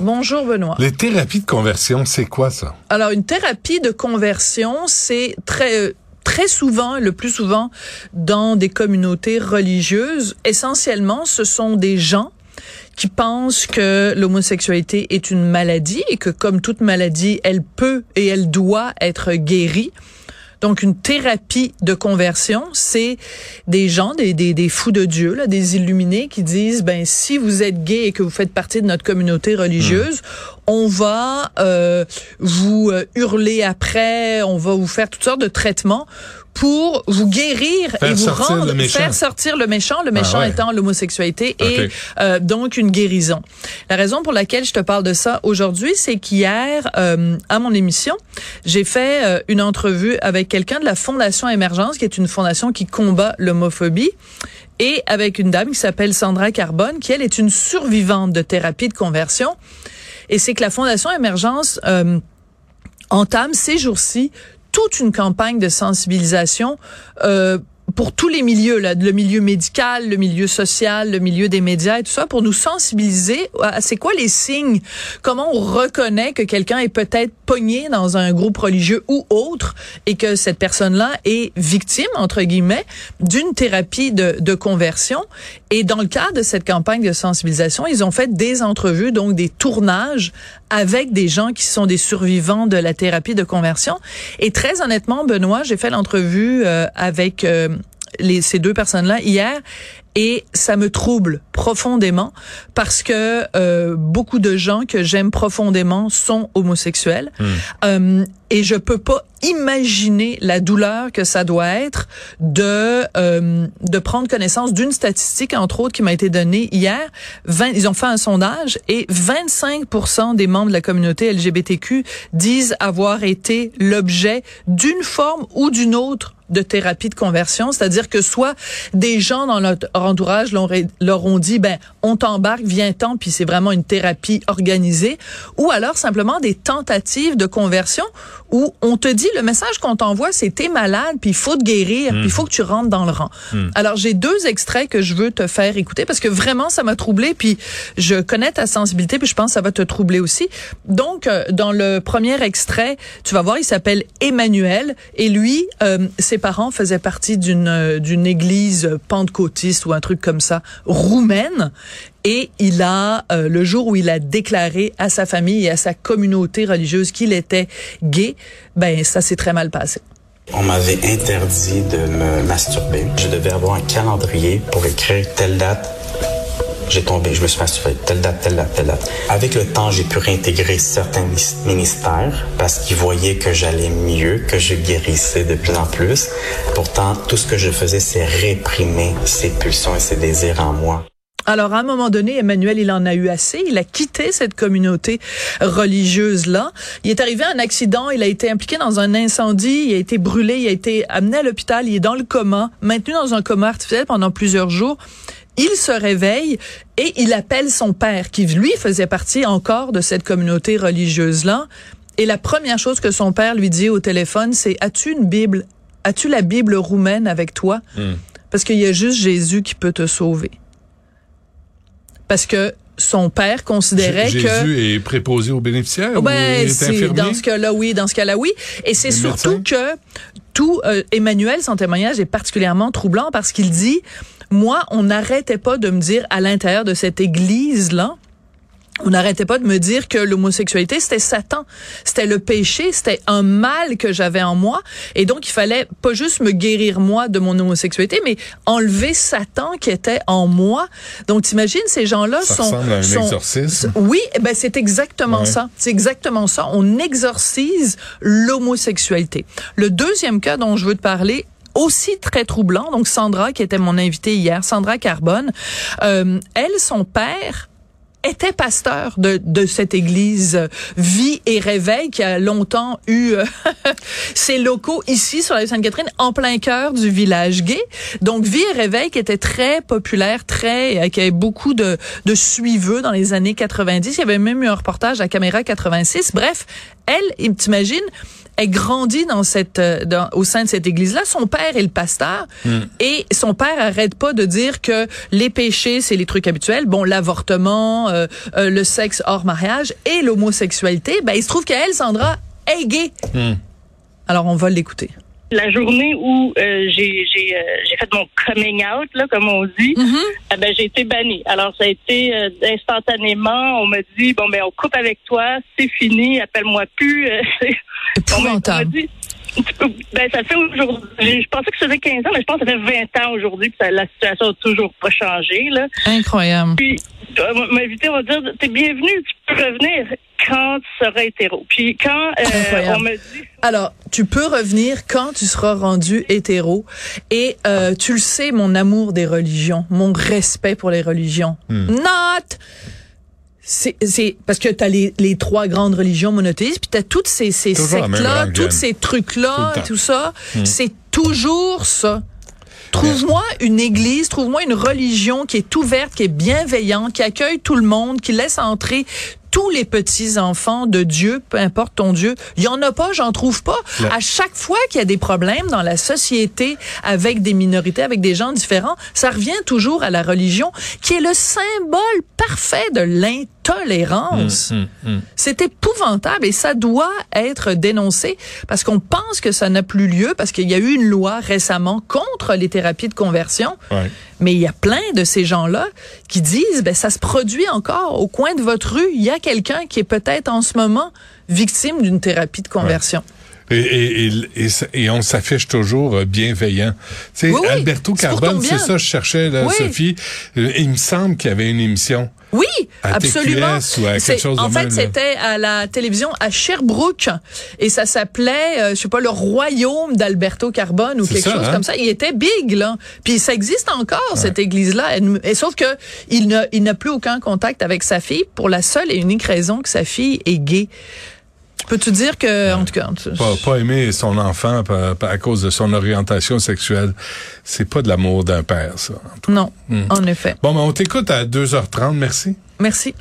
Bonjour, Benoît. Les thérapies de conversion, c'est quoi ça? Alors, une thérapie de conversion, c'est très... euh, Très souvent, le plus souvent, dans des communautés religieuses, essentiellement, ce sont des gens qui pensent que l'homosexualité est une maladie et que comme toute maladie, elle peut et elle doit être guérie. Donc, une thérapie de conversion, c'est des gens, des, des, des fous de Dieu, là, des illuminés qui disent, ben, si vous êtes gay et que vous faites partie de notre communauté religieuse, on va euh, vous euh, hurler après, on va vous faire toutes sortes de traitements pour vous guérir Faire et vous rendre, méchant. faire sortir le méchant, le méchant ouais. étant l'homosexualité et euh, donc une guérison. La raison pour laquelle je te parle de ça aujourd'hui, c'est qu'hier, euh, à mon émission, j'ai fait euh, une entrevue avec quelqu'un de la Fondation Émergence, qui est une fondation qui combat l'homophobie, et avec une dame qui s'appelle Sandra Carbone, qui elle est une survivante de thérapie de conversion. Et c'est que la Fondation Émergence euh, entame ces jours-ci toute une campagne de sensibilisation euh, pour tous les milieux, là, le milieu médical, le milieu social, le milieu des médias et tout ça, pour nous sensibiliser à c'est quoi les signes, comment on reconnaît que quelqu'un est peut-être pogné dans un groupe religieux ou autre et que cette personne-là est victime, entre guillemets, d'une thérapie de, de conversion. Et dans le cadre de cette campagne de sensibilisation, ils ont fait des entrevues, donc des tournages avec des gens qui sont des survivants de la thérapie de conversion. Et très honnêtement, Benoît, j'ai fait l'entrevue euh, avec euh, les, ces deux personnes-là hier et ça me trouble profondément parce que euh, beaucoup de gens que j'aime profondément sont homosexuels. Euh, et je peux pas imaginer la douleur que ça doit être de euh, de prendre connaissance d'une statistique entre autres qui m'a été donnée hier. 20, ils ont fait un sondage et 25% des membres de la communauté LGBTQ disent avoir été l'objet d'une forme ou d'une autre de thérapie de conversion, c'est-à-dire que soit des gens dans leur entourage leur, ont dit ben on t'embarque, viens-t'en, puis c'est vraiment une thérapie organisée, ou alors simplement des tentatives de conversion où on te dit le message qu'on t'envoie c'est t'es malade, puis il faut te guérir, puis il faut que tu rentres dans le rang. Alors j'ai deux extraits que je veux te faire écouter parce que vraiment ça m'a troublé, puis je connais ta sensibilité, puis je pense que ça va te troubler aussi. Donc euh, dans le premier extrait, tu vas voir, il s'appelle Emmanuel et lui, euh, ses parents faisaient partie d'une euh, d'une église pentecôtiste ou un truc comme ça roumaine et il a euh, le jour où il a déclaré à sa famille et à sa communauté religieuse qu'il était gay, ben ça s'est très mal passé. On m'avait interdit de me masturber. Je devais avoir un calendrier pour écrire telle date. J'ai tombé, je me suis masturbé, telle date, telle date, telle date. Avec le temps, j'ai pu réintégrer certains ministères parce qu'ils voyaient que j'allais mieux, que je guérissais de plus en plus. Pourtant, tout ce que je faisais, c'est réprimer ces pulsions et ces désirs en moi. Alors, à un moment donné, Emmanuel, il en a eu assez. Il a quitté cette communauté religieuse-là. Il est arrivé à un accident. Il a été impliqué dans un incendie. Il a été brûlé. Il a été amené à l'hôpital. Il est dans le coma, maintenu dans un coma artificiel pendant plusieurs jours. Il se réveille et il appelle son père, qui lui faisait partie encore de cette communauté religieuse-là. Et la première chose que son père lui dit au téléphone, c'est As-tu une Bible As-tu la Bible roumaine avec toi? Parce qu'il y a juste Jésus qui peut te sauver. Parce que son père considérait Jésus que est préposé aux bénéficiaires ou ben, est dans ce cas-là oui, dans ce cas-là oui, et c'est surtout médecin? que tout euh, Emmanuel son témoignage est particulièrement troublant parce qu'il dit moi on n'arrêtait pas de me dire à l'intérieur de cette église là on n'arrêtait pas de me dire que l'homosexualité, c'était Satan. C'était le péché, c'était un mal que j'avais en moi. Et donc, il fallait pas juste me guérir moi de mon homosexualité, mais enlever Satan qui était en moi. Donc, t'imagines, ces gens-là Ça sont... ressemble à un sont- exorcisme. Oui, eh ben c'est exactement Ouais. ça. C'est exactement ça. On exorcise l'homosexualité. Le deuxième cas dont je veux te parler, aussi très troublant. Donc Sandra, qui était mon invitée hier, Sandra Carbone, euh, elle, son père était pasteur de, de cette église Vie et Réveil qui a longtemps eu euh, ses locaux ici sur la Sainte-Catherine en plein cœur du village gay. Donc Vie et Réveil qui était très populaire, très euh, qui avait beaucoup de de suiveux dans les années 90. Il y avait même eu un reportage à Caméra 86. Bref, elle, t'imagines, elle grandit dans cette euh, dans, au sein de cette église là son père est le pasteur. Hmm. et son père arrête pas de dire que les péchés c'est les trucs habituels. Bon l'avortement euh, euh, le sexe hors mariage et l'homosexualité ben il se trouve qu'elle Sandra est gay. Hmm. alors on va l'écouter la journée où euh, j'ai j'ai euh, j'ai fait mon coming out là comme on dit eh ben j'ai été bannie alors ça a été euh, instantanément on m'a dit bon ben on coupe avec toi c'est fini appelle-moi plus on m'a- dit, ben ça fait aujourd'hui je pensais que ça faisait 15 ans mais je pense que ça fait 20 ans aujourd'hui ça- la situation a toujours pas changé là. Incroyable. Puis, m'inviter, on va dire, t'es bienvenu, tu peux revenir. Quand tu seras hétéro. Puis quand euh, on me dit, Alors, tu peux revenir quand tu seras rendu hétéro. Et euh, tu le sais, mon amour des religions, mon respect pour les religions. Not! C'est, c'est parce que t'as les, les trois grandes religions monothéistes, puis t'as toutes ces, ces sectes-là, rengaine. tous ces trucs-là, Tout le temps. tout ça. C'est toujours ça. Trouve-moi une église, trouve-moi une religion qui est ouverte, qui est bienveillante, qui accueille tout le monde, qui laisse entrer tous les petits enfants de Dieu, peu importe ton Dieu. Il y en a pas, j'en trouve pas. À chaque fois qu'il y a des problèmes dans la société avec des minorités, avec des gens différents, ça revient toujours à la religion, qui est le symbole parfait de l'intolérance. Hum, hum. C'est épouvantable et ça doit être dénoncé parce qu'on pense que ça n'a plus lieu parce qu'il y a eu une loi récemment contre les thérapies de conversion. Ouais. Mais il y a plein de ces gens-là qui disent, ben, ça se produit encore au coin de votre rue. Il y a quelqu'un qui est peut-être en ce moment victime d'une thérapie de conversion. Et, et, et, et on s'affiche toujours euh, bienveillant. Tu sais, Oui, oui, Alberto Carbone, c'est ça, je cherchais, là, Oui. Sophie. Euh, Il me semble qu'il y avait une émission. Oui, À absolument. TQS ou à quelque chose de en fait, c'était à la télévision à Sherbrooke et ça s'appelait, euh, je sais pas, le royaume d'Alberto Carbone ou quelque ça, chose hein? comme ça. Il était big là. Puis ça existe encore cette église-là. Et sauf que il n'a il n'a plus aucun contact avec sa fille pour la seule et unique raison que sa fille est gay. Peux-tu dire que, en tout cas, tu- Pas, pas aimer son enfant à cause de son orientation sexuelle. C'est pas de l'amour d'un père, ça. non, en effet. Bon, ben, on t'écoute à 2h30. Merci. Merci.